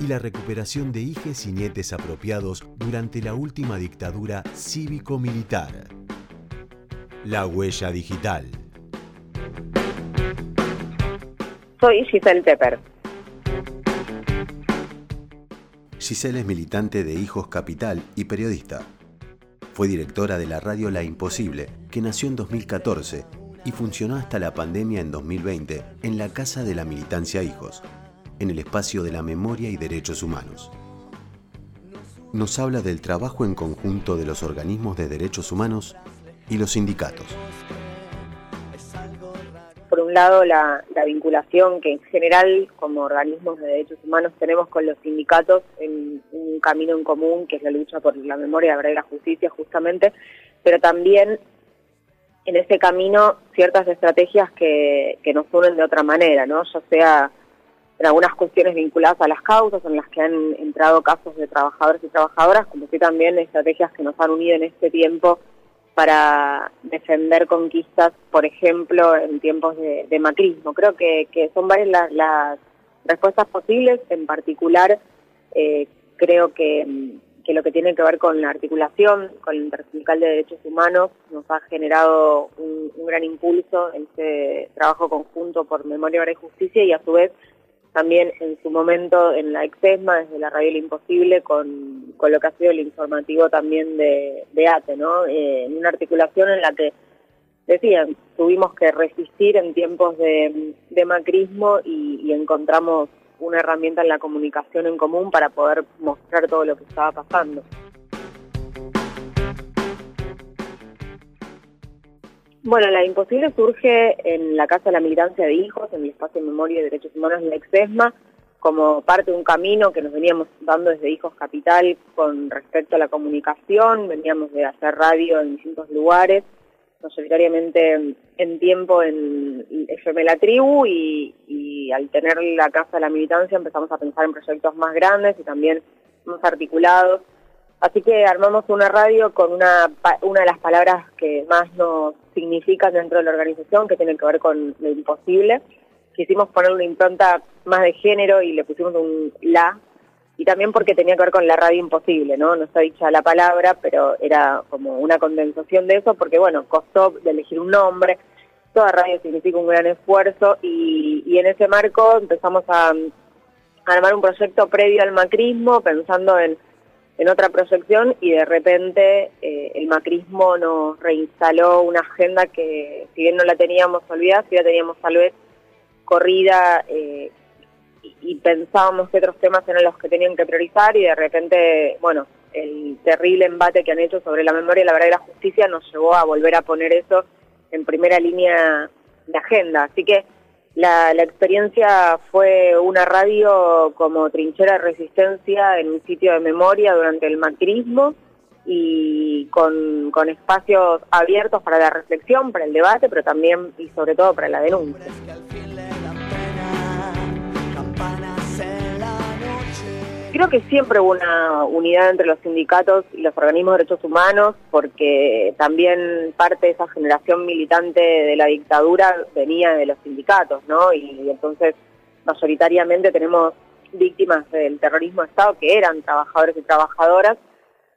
y la recuperación de hijes y nietes apropiados durante la última dictadura cívico-militar. La huella digital. Soy Giselle Pepper. Giselle es militante de Hijos Capital y periodista. Fue directora de la radio La Imposible, que nació en 2014 y funcionó hasta la pandemia en 2020 en la Casa de la Militancia Hijos, en el espacio de la memoria y derechos humanos. Nos habla del trabajo en conjunto de los organismos de derechos humanos y los sindicatos. Por un lado, la, vinculación que en general como organismos de derechos humanos tenemos con los sindicatos en un camino en común, que es la lucha por la memoria, la verdad y la justicia justamente, pero también en ese camino ciertas estrategias que, que nos unen de otra manera, ¿no? ya sea en algunas cuestiones vinculadas a las causas en las que han entrado casos de trabajadores y trabajadoras, como que también estrategias que nos han unido en este tiempo para defender conquistas, por ejemplo, en tiempos de, macrismo. Creo que, son varias las, respuestas posibles, en particular eh, creo que, lo que tiene que ver con la articulación, con el Intersindical de Derechos Humanos, nos ha generado un, un gran impulso en este trabajo conjunto por Memoria, Verdad y Justicia y a su vez también en su momento en la Exesma, desde la Radio El Imposible, con, con lo que ha sido el informativo también de, de ATE, ¿no? Eh, en una articulación en la que decían, tuvimos que resistir en tiempos de, macrismo y, encontramos una herramienta en la comunicación en común para poder mostrar todo lo que estaba pasando. Bueno, la imposible surge en la Casa de la Militancia de Hijos, en el Espacio de Memoria y Derechos Humanos la Exesma, como parte de un camino que nos veníamos dando desde Hijos Capital con respecto a la comunicación, veníamos de hacer radio en distintos lugares, mayoritariamente en tiempo en FM La Tribu y al tener la Casa de la Militancia empezamos a pensar en proyectos más grandes y también más articulados Así que armamos una radio con una, una de las palabras que más nos significan dentro de la organización, que tiene que ver con lo imposible. Quisimos poner una impronta más de género y le pusimos un la, y también porque tenía que ver con la radio imposible, ¿no? No está dicha la palabra, pero era como una condensación de eso, porque bueno, costó de elegir un nombre, toda radio significa un gran esfuerzo, y, y en ese marco empezamos a armar un proyecto previo al macrismo, pensando en en otra proyección y de repente eh, el macrismo nos reinstaló una agenda que si bien no la teníamos olvidada, si la teníamos tal vez corrida eh, y, pensábamos que otros temas eran los que tenían que priorizar y de repente, bueno, el terrible embate que han hecho sobre la memoria, la verdad y la justicia nos llevó a volver a poner eso en primera línea de agenda. Así que la, experiencia fue una radio como trinchera de resistencia en un sitio de memoria durante el macrismo y con, con espacios abiertos para la reflexión, para el debate, pero también y sobre todo para la denuncia. Creo que siempre hubo una unidad entre los sindicatos y los organismos de derechos humanos, porque también parte de esa generación militante de la dictadura venía de los sindicatos, ¿no? Y, entonces, mayoritariamente tenemos víctimas del terrorismo de Estado que eran trabajadores y trabajadoras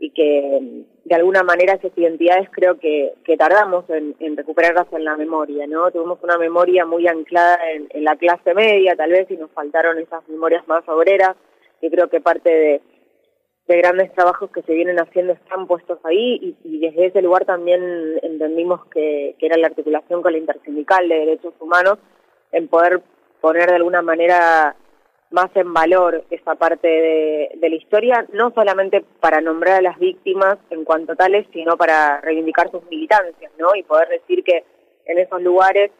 y que de alguna manera esas identidades creo que, tardamos en, recuperarlas en la memoria, ¿no? Tuvimos una memoria muy anclada en, en la clase media, tal vez, y nos faltaron esas memorias más obreras yo creo que parte de, grandes trabajos que se vienen haciendo están puestos ahí y, desde ese lugar también entendimos que, era la articulación con la intersindical de derechos humanos en poder poner de alguna manera más en valor esa parte de, la historia, no solamente para nombrar a las víctimas en cuanto tales, sino para reivindicar sus militancias, ¿no? Y poder decir que en esos lugares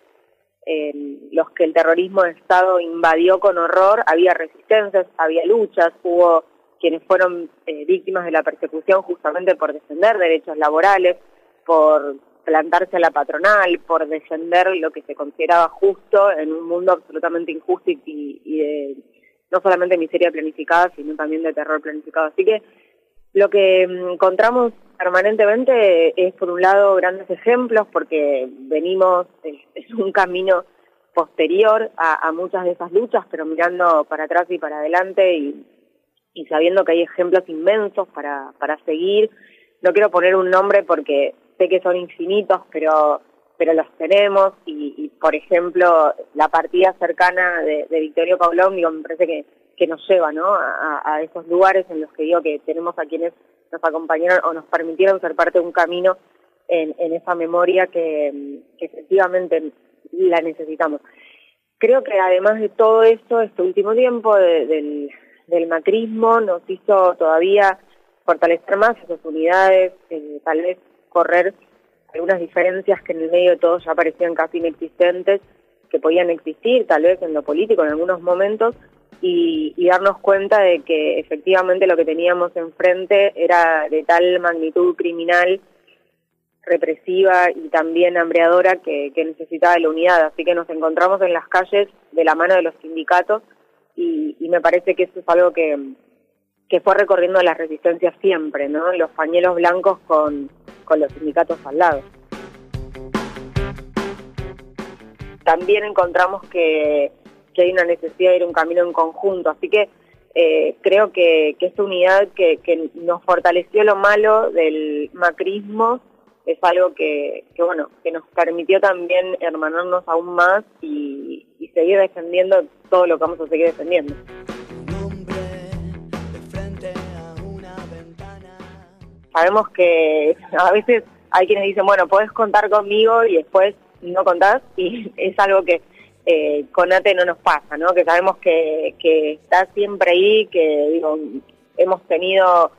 los que el terrorismo de Estado invadió con horror, había resistencias, había luchas, hubo quienes fueron eh, víctimas de la persecución justamente por defender derechos laborales, por plantarse a la patronal, por defender lo que se consideraba justo en un mundo absolutamente injusto y, y de no solamente miseria planificada, sino también de terror planificado. Así que lo que mm, encontramos permanentemente es, por un lado, grandes ejemplos, porque venimos, es, un camino posterior a, muchas de esas luchas, pero mirando para atrás y para adelante y, sabiendo que hay ejemplos inmensos para, para seguir. No quiero poner un nombre porque sé que son infinitos, pero pero los tenemos y, por ejemplo, la partida cercana de, de Victorio Paulón, digo, me parece que, que nos lleva ¿no? a, esos lugares en los que digo que tenemos a quienes nos acompañaron o nos permitieron ser parte de un camino en, esa memoria que, efectivamente la necesitamos. Creo que además de todo esto, este último tiempo del, del macrismo nos hizo todavía fortalecer más esas unidades, eh, tal vez correr algunas diferencias que en el medio de todo ya parecían casi inexistentes, que podían existir tal vez en lo político en algunos momentos, y, darnos cuenta de que efectivamente lo que teníamos enfrente era de tal magnitud criminal, represiva y también hambreadora que, necesitaba de la unidad. Así que nos encontramos en las calles de la mano de los sindicatos y, me parece que eso es algo que, que fue recorriendo la resistencia siempre, ¿no? Los pañuelos blancos con con los sindicatos al lado. También encontramos que, hay una necesidad de ir un camino en conjunto, así que eh, creo que, esta unidad que, nos fortaleció lo malo del macrismo es algo que, bueno que nos permitió también hermanarnos aún más y, y seguir defendiendo todo lo que vamos a seguir defendiendo. sabemos que a veces hay quienes dicen, bueno, puedes contar conmigo y después no contás y es algo que eh, con ATE no nos pasa, ¿no? Que sabemos que, que está siempre ahí, que digo, hemos tenido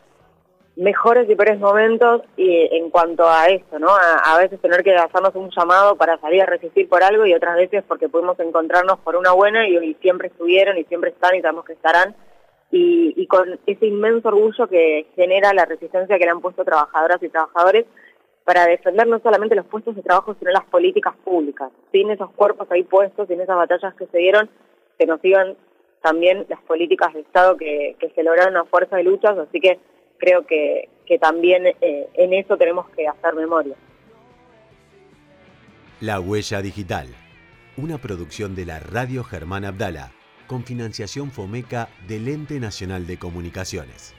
mejores y peores momentos y en cuanto a eso, ¿no? A, veces tener que hacernos un llamado para salir a resistir por algo y otras veces porque pudimos encontrarnos por una buena y, y siempre estuvieron y siempre están y sabemos que estarán y, con ese inmenso orgullo que genera la resistencia que le han puesto trabajadoras y trabajadores para defender no solamente los puestos de trabajo, sino las políticas públicas. Sin esos cuerpos ahí puestos, sin esas batallas que se dieron, que nos sigan también las políticas de Estado que, se lograron a fuerza de luchas, así que creo que, también eh, en eso tenemos que hacer memoria. La Huella Digital, una producción de la Radio Germán Abdala con financiación FOMECA del Ente Nacional de Comunicaciones.